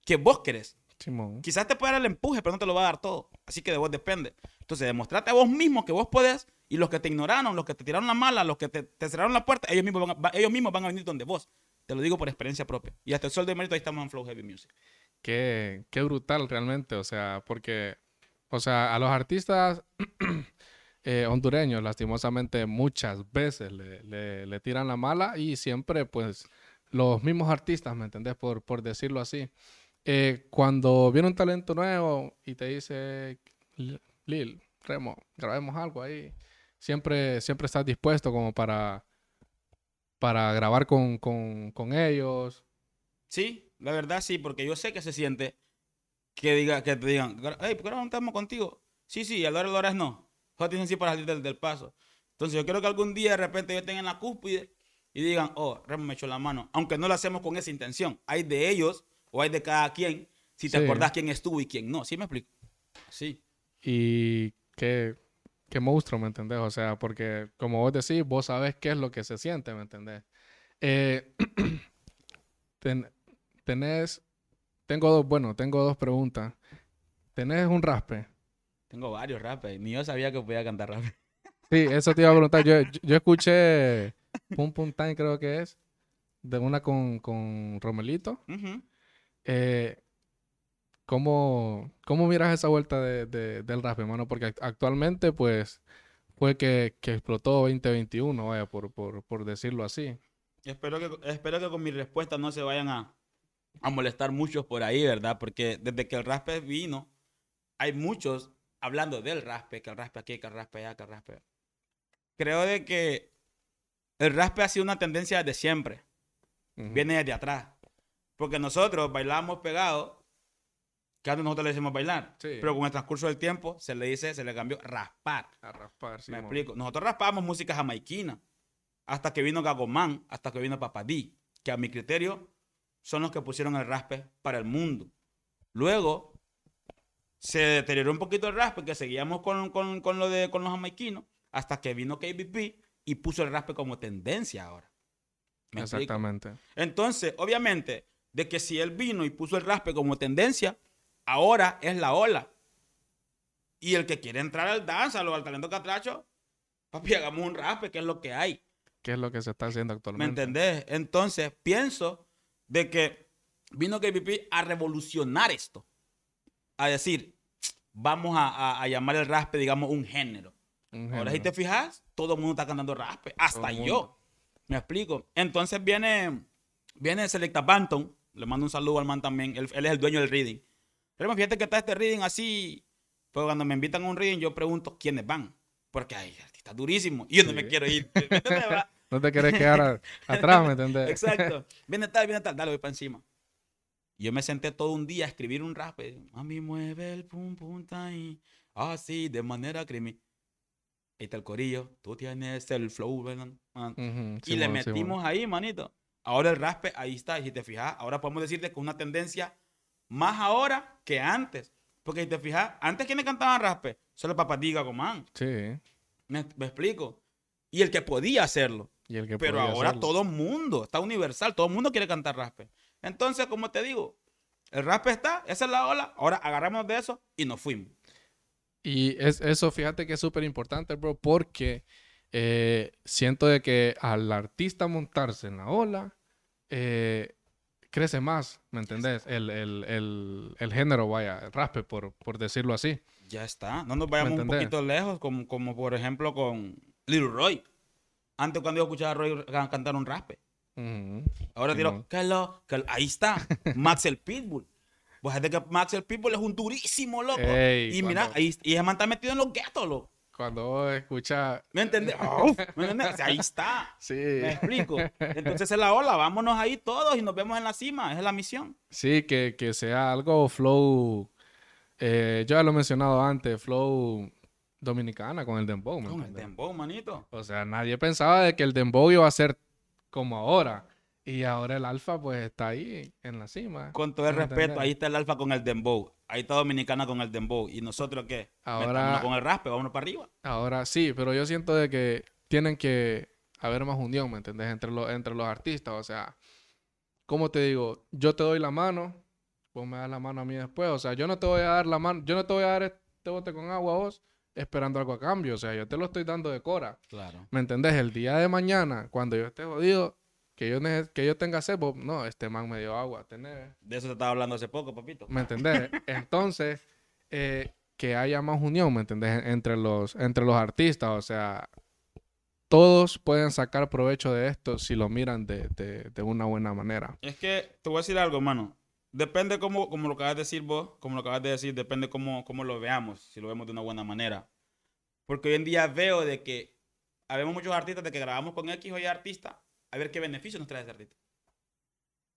que vos querés. Simón. Quizás te puede dar el empuje, pero no te lo va a dar todo. Así que de vos depende. Entonces, demostrate a vos mismo que vos podés y los que te ignoraron, los que te tiraron la mala, los que te, te cerraron la puerta, ellos mismos, van a, ellos mismos van a venir donde vos. Te lo digo por experiencia propia. Y hasta el sol de mérito ahí estamos en Flow Heavy Music. Qué, qué brutal realmente, o sea, porque, o sea, a los artistas *clears throat* eh, hondureños, lastimosamente, muchas veces le, le- le tiran la mala y siempre, pues, los mismos artistas, ¿me entendés? Por, por decirlo así. Eh, cuando viene un talento nuevo y te dice, "L- Lil, Remo, grabemos algo ahí, siempre, siempre estás dispuesto como para, para grabar con, con, con ellos. Sí, la verdad sí, porque yo sé que se siente que, diga, que te digan, hey, ¿por qué no estamos contigo? Sí, sí, al hora horas no. Solo dicen sí para salir del, del paso. Entonces yo quiero que algún día de repente yo estén en la cúspide y digan, oh, Remo me echó la mano. Aunque no lo hacemos con esa intención. Hay de ellos o hay de cada quien, si te Sí. acordás quién estuvo y quién no. ¿Sí me explico? Sí. Y qué, qué monstruo, ¿me entendés? O sea, porque como vos decís, vos sabés qué es lo que se siente, ¿me entendés? Eh, *clears throat* ten- tenés, tengo dos, bueno, tengo dos preguntas. ¿Tenés un raspe? Tengo varios rapes. Ni yo sabía que podía cantar rap. Sí, eso te iba a preguntar. Yo, yo, yo escuché *laughs* Pum Pum Time, creo que es, de una con, con Romelito. Eh, ¿cómo, cómo miras esa vuelta de, de- del rap, hermano? Porque act- actualmente, pues, fue que, que explotó 2021, vaya, por, por, por decirlo así. Espero que, espero que con mi respuesta no se vayan a, a molestar muchos por ahí, ¿verdad? Porque desde que el raspe vino, hay muchos hablando del raspe, que el raspe aquí, que el raspe allá, que el raspe. Creo de que el raspe ha sido una tendencia desde siempre. Viene desde atrás. Porque nosotros bailábamos pegados que antes nosotros le decimos bailar. Sí. Pero con el transcurso del tiempo se le dice, se le cambió raspar. A raspar, sí. Me explico. Nosotros raspábamos música jamaiquina. Hasta que vino Gagomán, hasta que vino Papadí. Que a mi criterio son los que pusieron el raspe para el mundo. Luego se deterioró un poquito el raspe, que seguíamos con, con- con lo de con los jamaiquinos. Hasta que vino KBP y puso el raspe como tendencia ahora. ¿Me explico? Exactamente. Entonces, obviamente, de que si él vino y puso el raspe como tendencia, ahora es la ola. Y el que quiere entrar al danza o al talento catracho, papi, hagamos un raspe, que es lo que hay. ¿Qué es lo que se está haciendo ¿Me actualmente? entendés? Entonces, pienso de que vino KPP a revolucionar esto. A decir, vamos a, a- a llamar el raspe, digamos, un género. Un Ahora, si te fijas, todo el mundo está cantando raspe, hasta yo. Me explico. Entonces viene, viene Selecta Banton, le mando un saludo al man también, él, él es el dueño del reading. Pero fíjate que está este reading así, pero cuando me invitan a un reading yo pregunto quiénes van, porque hay artistas durísimos y yo no me quiero ir. *laughs* No te querés quedar a- atrás, ¿me entendés? *laughs* Exacto. *laughs* Viene tal, viene tal, dale, voy para encima. Yo me senté todo un día a escribir un rap. eh, Mami, mueve el pum pum ahí. Así, de manera criminal. Ahí está el corillo. Tú tienes el flow, ¿verdad? Ujú, y le metimos ahí, manito. Ahora el raspe, ahí está. Y si te fijas, ahora podemos decirte que es una tendencia más ahora que antes. Porque si te fijas, antes quienes cantaban raspe, solo Papadiga Gomán. Sí. ¿Me, me explico? Y el que podía hacerlo. Y el que Pero ahora hacerlo. todo mundo, está universal, todo el mundo quiere cantar raspe. Entonces, como te digo, el raspe está, esa es la ola, ahora agarramos de eso y nos fuimos. Y es, eso, fíjate que es súper importante, bro, porque eh, siento de que al artista montarse en la ola, eh, crece más, ¿me entendés? El, el, el, el género, vaya, el raspe, por, por decirlo así. Ya está, no nos vayamos un poquito lejos, como, como por ejemplo con Little Roy. Antes cuando yo escuchaba a Roy can- cantar un raspe. Ahora Simón. tiro, ahí está, *laughs* Max el Pitbull. Pues es de que Max el Pitbull es un durísimo, loco. Ey, y mira, cuando- ahí, y ese man está metido en los guetos, loco. Cuando vos escuchas... ¿Me entendés? *laughs* ¿Me entendés? O sea, ahí está. Sí, ¿Me explico? Entonces es la ola, vámonos ahí todos y nos vemos en la cima, esa es la misión. sí que, que sea algo flow... eh, yo ya lo he mencionado antes, flow dominicana con el dembow, ¿me Con el dembow, manito. O sea, nadie pensaba de que el dembow iba a ser como ahora. Y ahora el alfa pues está ahí en la cima. Con todo el ¿Me respeto, ahí está el alfa con el dembow. Ahí está Dominicana con el dembow. ¿Y nosotros qué? Ahora- con el raspe, vámonos para arriba. Ahora sí, pero yo siento de que tienen que haber más unión, ¿me entendés? Entre los, entre los artistas. O sea, ¿cómo te digo? Yo te doy la mano, vos me das la mano a mí después. O sea, yo no te voy a dar la mano, yo no te voy a dar este bote con agua a vos esperando algo a cambio. O sea, yo te lo estoy dando de cora. Claro. ¿Me entendés? El día de mañana, cuando yo esté jodido, que yo, que yo tenga sed, vos, no, este man me dio agua, tenés. De eso te estaba hablando hace poco, papito. ¿Me entendés? *laughs* Entonces, eh, que haya más unión, ¿me entendés? Entre los, entre los artistas, o sea, todos pueden sacar provecho de esto si lo miran de, de- de una buena manera. Es que te voy a decir algo, mano. Depende cómo, como lo acabas de decir vos, como lo acabas de decir, depende cómo, cómo lo veamos, si lo vemos de una buena manera. Porque hoy en día veo de que habemos muchos artistas de que grabamos con X o Y artista, a ver qué beneficio nos trae ese artista.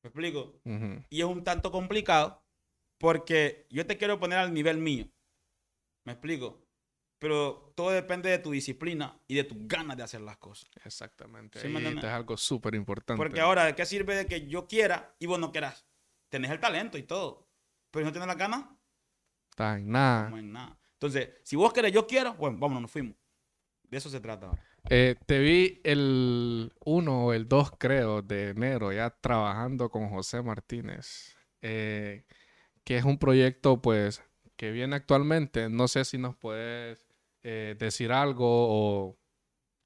¿Me explico? Ujú. Y es un tanto complicado porque yo te quiero poner al nivel mío. ¿Me explico? Pero todo depende de tu disciplina y de tus ganas de hacer las cosas. Exactamente. Sí, Ahí es algo súper importante. Porque ahora, ¿de qué sirve de que yo quiera y vos no quieras? Tenés el talento y todo. Pero si no tienes la gana, Está en nada. no. Entonces, si vos querés, yo quiero, bueno, vámonos, nos fuimos. De eso se trata ahora. Eh, te vi el 1 o el 2, creo, de enero ya trabajando con José Martínez, eh, que es un proyecto, pues, que viene actualmente. No sé si nos puedes eh, decir algo o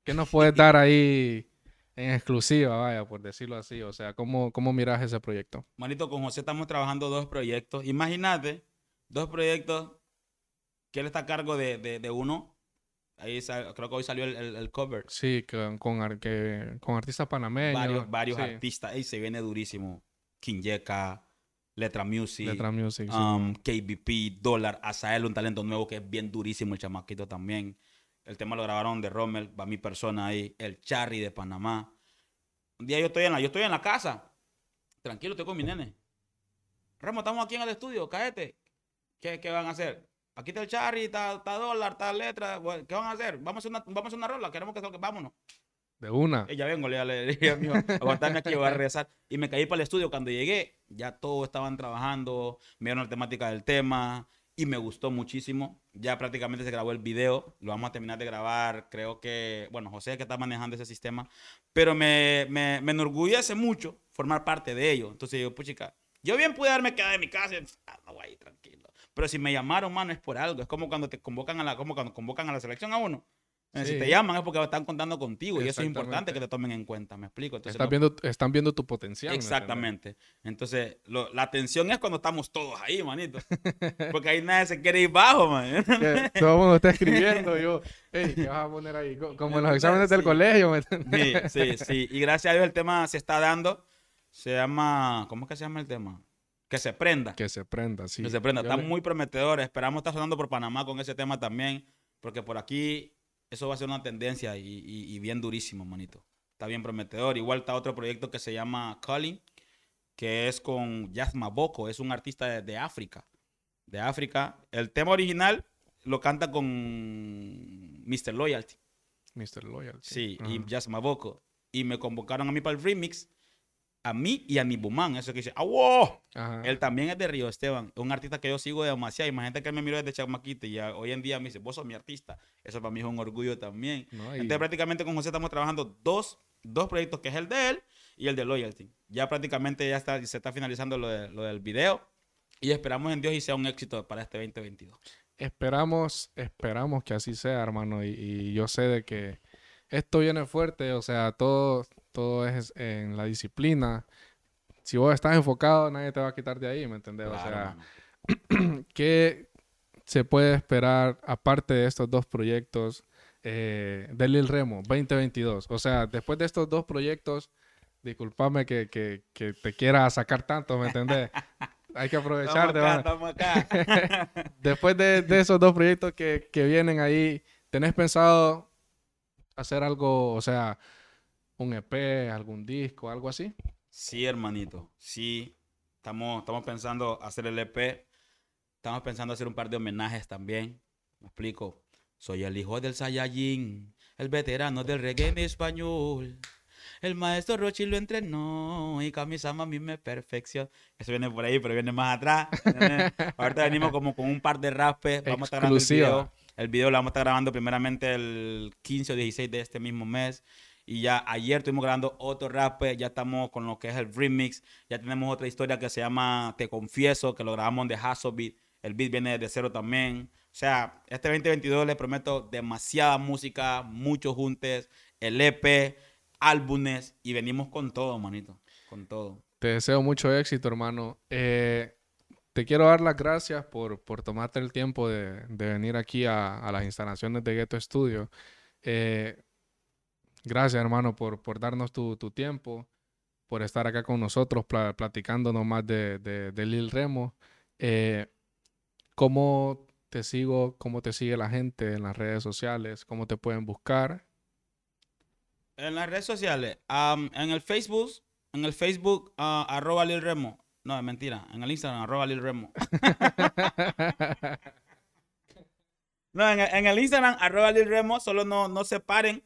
qué nos puedes *laughs* dar ahí en exclusiva, vaya, por decirlo así. O sea, ¿cómo, cómo miras ese proyecto? Manito, con José estamos trabajando dos proyectos. Imagínate, dos proyectos que él está a cargo de, de- de uno. Ahí sa- creo que hoy salió el, el- el cover. Sí, con, con, ar- que- con artistas panameños. Varios, varios sí, artistas. Ahí se viene durísimo. King Yeka, Letra Music, Letra Music. sí. um, KBP, Dólar, Azael, un talento nuevo que es bien durísimo, el chamaquito también. El tema lo grabaron de Rommel, va mi persona ahí, el Charry de Panamá. Un día yo estoy en la, yo estoy en la casa, tranquilo, estoy con mi nene. Ramo, estamos aquí en el estudio, cállate. ¿qué, qué van a hacer? Aquí está el charri, está, está dólar, está letra. ¿Qué van a hacer? Vamos a hacer una, vamos a hacer una rola, queremos que salga, vámonos. De una. Y ya vengo, le le dije a mi mamá, *laughs* aguantarme aquí, voy a regresar. Y me caí para el estudio. Cuando llegué, ya todos estaban trabajando, me dieron la temática del tema y me gustó muchísimo. Ya prácticamente se grabó el video, lo vamos a terminar de grabar. Creo que, bueno, José es que está manejando ese sistema, pero me, me, me enorgullece mucho formar parte de ello. Entonces yo, pues chica, yo bien pude haberme quedado en mi casa ah, no, ahí, tranquilo. Pero si me llamaron, mano, es por algo. Es como cuando te convocan a la, como cuando convocan a la selección a uno. Eh, Si te llaman es porque están contando contigo y eso es importante que te tomen en cuenta, ¿me explico? Entonces, Están viendo, están viendo tu potencial. Exactamente. Entonces, lo- la tensión es cuando estamos todos ahí, manito. *laughs* Porque ahí nadie se quiere ir bajo, man. *laughs* Que todo el mundo está escribiendo. Yo, hey, ¿qué vas a poner ahí? Co- Como en los exámenes del colegio. Sí, sí, *laughs* sí. Y gracias a Dios el tema se está dando. Se llama, ¿cómo es que se llama el tema? Que se prenda. Que se prenda, sí. Que se prenda. Yo Está le- muy prometedor. Esperamos estar sonando por Panamá con ese tema también. Porque por aquí eso va a ser una tendencia y, y- y bien durísimo, manito. Está bien prometedor. Igual está otro proyecto que se llama Calling, que es con Yasma Boko. Es un artista de, de África. De África. El tema original lo canta con Mr. Loyalty. Mr. Loyalty. Sí, y Yasma Boko. Y me convocaron a mí para el remix. A mí y a mi Bumán. Eso que dice, ¡Awo! Ajá. Él también es de Río Esteban, un artista que yo sigo demasiado. Imagínate que él me miró desde chamaquito y ya hoy en día me dice, vos sos mi artista. Eso para mí es un orgullo también. No, y- Entonces prácticamente con José estamos trabajando dos, dos proyectos, que es el de él y el de Loyalty. Ya prácticamente ya está, se está finalizando lo, de- lo del video y esperamos en Dios y sea un éxito para este 2022. Esperamos, esperamos que así sea, hermano. Y, y yo sé de que esto viene fuerte, o sea, todo, todo es en la disciplina. Si vos estás enfocado, nadie te va a quitar de ahí, ¿me entendés? o sea. *clears throat* ¿qué se puede esperar aparte de estos dos proyectos eh, de Lil Remo 2022? O sea, después de estos dos proyectos, discúlpame que, que, que te quiera sacar tanto, ¿me entendés? *laughs* Hay que aprovechar, Estamos acá, estamos acá. *laughs* Después de, de esos dos proyectos que, que vienen ahí, ¿tenés pensado hacer algo, o sea, un EP, algún disco, algo así? Sí, hermanito. Sí. Estamos, estamos pensando hacer el EP. Estamos pensando hacer un par de homenajes también. Me explico. Soy el hijo del Saiyajin, el veterano del reggae en español. El maestro Rochi lo entrenó y Kamisama a mí me perfeccionó. Eso viene por ahí, pero viene más atrás. *laughs* Ahorita venimos como con un par de raspes. Vamos a estar grabando el video. El video lo vamos a estar grabando primeramente el 15 o 16 de este mismo mes. Y ya ayer estuvimos grabando otro rap, ya estamos con lo que es el remix. Ya tenemos otra historia que se llama Te Confieso, que lo grabamos de Hasso Beat. El beat viene de cero también. O sea, este 2022 les prometo demasiada música, muchos juntes, el EP, álbumes y venimos con todo, manito. Con todo. Te deseo mucho éxito, hermano. Eh, te quiero dar las gracias por, por tomarte el tiempo de, de venir aquí a, a las instalaciones de Ghetto Studio. Eh, gracias, hermano, por, por darnos tu, tu tiempo, por estar acá con nosotros pla- platicándonos más de, de, de Lil Remo. Eh, ¿Cómo te sigo? ¿Cómo te sigue la gente en las redes sociales? ¿Cómo te pueden buscar? En las redes sociales, en el Facebook, en el Facebook, ah, arroba Lil Remo. No, es mentira. En el Instagram, arroba Lil Remo. *laughs* No, en, el- en el Instagram, arroba Lil Remo, solo no, no separen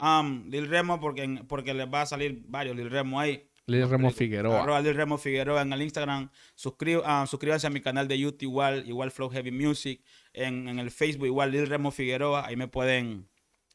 am, Lil Remo porque, en- porque les va a salir varios Lil Remo ahí. Lil Remo. Figueroa. Arroba Lil Remo Figueroa en el Instagram. Suscri- ah, suscríbanse a mi canal de YouTube igual, igual Flow Heavy Music. En, en el Facebook igual Lil Remo Figueroa. Ahí me pueden,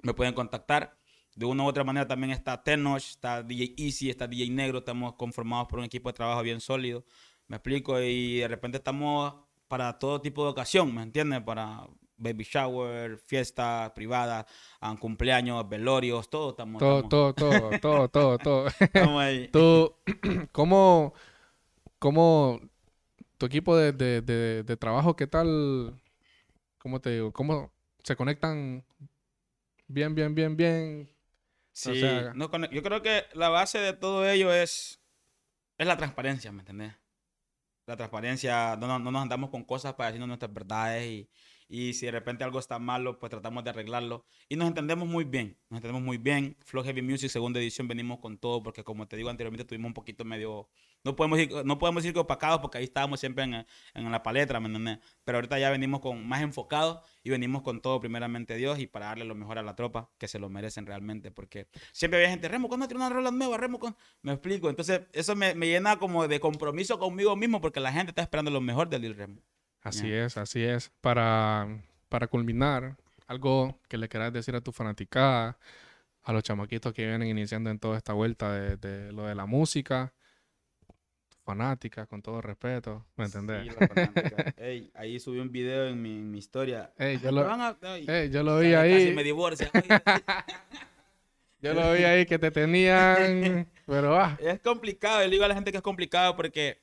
me pueden contactar. De una u otra manera también está Tenoch, está DJ Easy, está DJ Negro. Estamos conformados por un equipo de trabajo bien sólido. Me explico. Y de repente estamos para todo tipo de ocasión, ¿me entiendes? Para baby shower, fiestas privadas, ah, cumpleaños, velorios, todo estamos, Todo, estamos- todo, todo, *laughs* todo, todo, todo. estamos ahí. Tú, *clears throat* ¿cómo, cómo tu equipo de, de, de, de trabajo, qué tal? ¿Cómo te digo? ¿Cómo se conectan bien, bien, bien, bien? Sí, sea- no con- yo creo que la base de todo ello es, es la transparencia, ¿me entendés? La transparencia, no, no, no nos andamos con cosas para decirnos nuestras verdades y, y si de repente algo está malo, pues tratamos de arreglarlo. Y nos entendemos muy bien, nos entendemos muy bien. Flow Heavy Music, segunda edición, venimos con todo porque como te digo anteriormente, tuvimos un poquito medio No podemos ir, no podemos ir opacados porque ahí estábamos siempre en, en la palestra, ¿me entiendes? Pero ahorita ya venimos con más enfocados y venimos con todo primeramente Dios y para darle lo mejor a la tropa que se lo merecen realmente. Porque siempre había gente, Remo, ¿cuándo tiene una rola nueva? Remo, me explico. Entonces eso me, me, llena como de compromiso conmigo mismo porque la gente está esperando lo mejor del Lil Remo. Así es, así es. Para, para culminar, algo que le quieras decir a tu fanaticada, a los chamaquitos que vienen iniciando en toda esta vuelta de, de lo de la música fanática, con todo respeto, ¿me entendés? *laughs* Ey, ahí subí un video en mi, mi historia. Ey, yo, lo, ey, yo lo vi ahí. Casi me divorcia. *laughs* yo lo vi ahí que te tenían, *laughs* pero ah. Es complicado, yo le digo a la gente que es complicado porque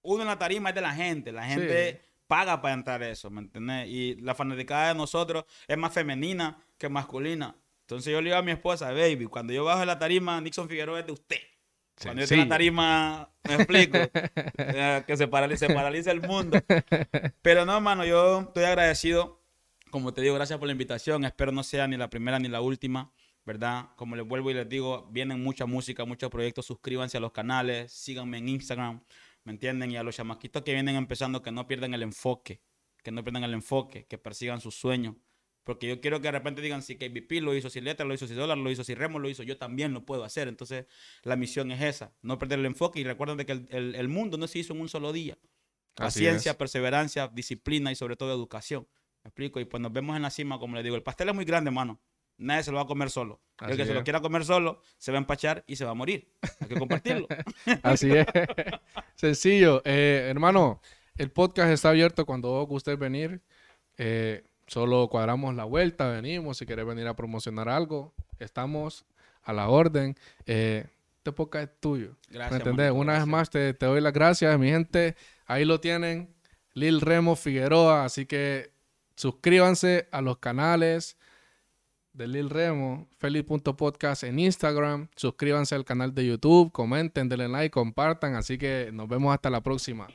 uno en la tarima es de la gente, la gente paga para entrar eso, ¿me entendés? Y la fanaticada de nosotros es más femenina que masculina. Entonces yo le digo a mi esposa, baby, cuando yo bajo de la tarima, Nixon Figueroa es de usted. Cuando yo tengo una tarima, me explico, *laughs* eh, que se paralice, paraliza el mundo. Pero no, mano, yo estoy agradecido. Como te digo, gracias por la invitación. Espero no sea ni la primera ni la última, ¿verdad? Como les vuelvo y les digo, vienen mucha música, muchos proyectos. Suscríbanse a los canales, síganme en Instagram, ¿me entienden? Y a los chamaquitos que vienen empezando, que no pierdan el enfoque, que no pierdan el enfoque, que persigan sus sueños. Porque yo quiero que de repente digan, si KBP lo hizo, si Letra lo hizo, si Dólar lo hizo, si Remo lo hizo, yo también lo puedo hacer. Entonces, la misión es esa, no perder el enfoque. Y recuerden que el, el, mundo no se hizo en un solo día. Paciencia, perseverancia, disciplina y sobre todo educación. ¿Me explico? Y pues nos vemos en la cima, como le digo. El pastel es muy grande, hermano. Nadie se lo va a comer solo. el que se lo quiera comer solo se va a empachar y se va a morir. Hay que compartirlo. *laughs* Así es. *laughs* Sencillo. Eh, hermano, el podcast está abierto cuando usted venir. Eh, Solo cuadramos la vuelta, venimos. Si quieres venir a promocionar algo, estamos a la orden. Eh, este podcast es tuyo. Gracias. ¿Me entendés? Una vez más te, te, doy las gracias, mi gente. Ahí lo tienen. Lil Remo Figueroa. Así que suscríbanse a los canales de Lil Remo, Feliz.podcast en Instagram. Suscríbanse al canal de YouTube, comenten, denle like, compartan. Así que nos vemos hasta la próxima.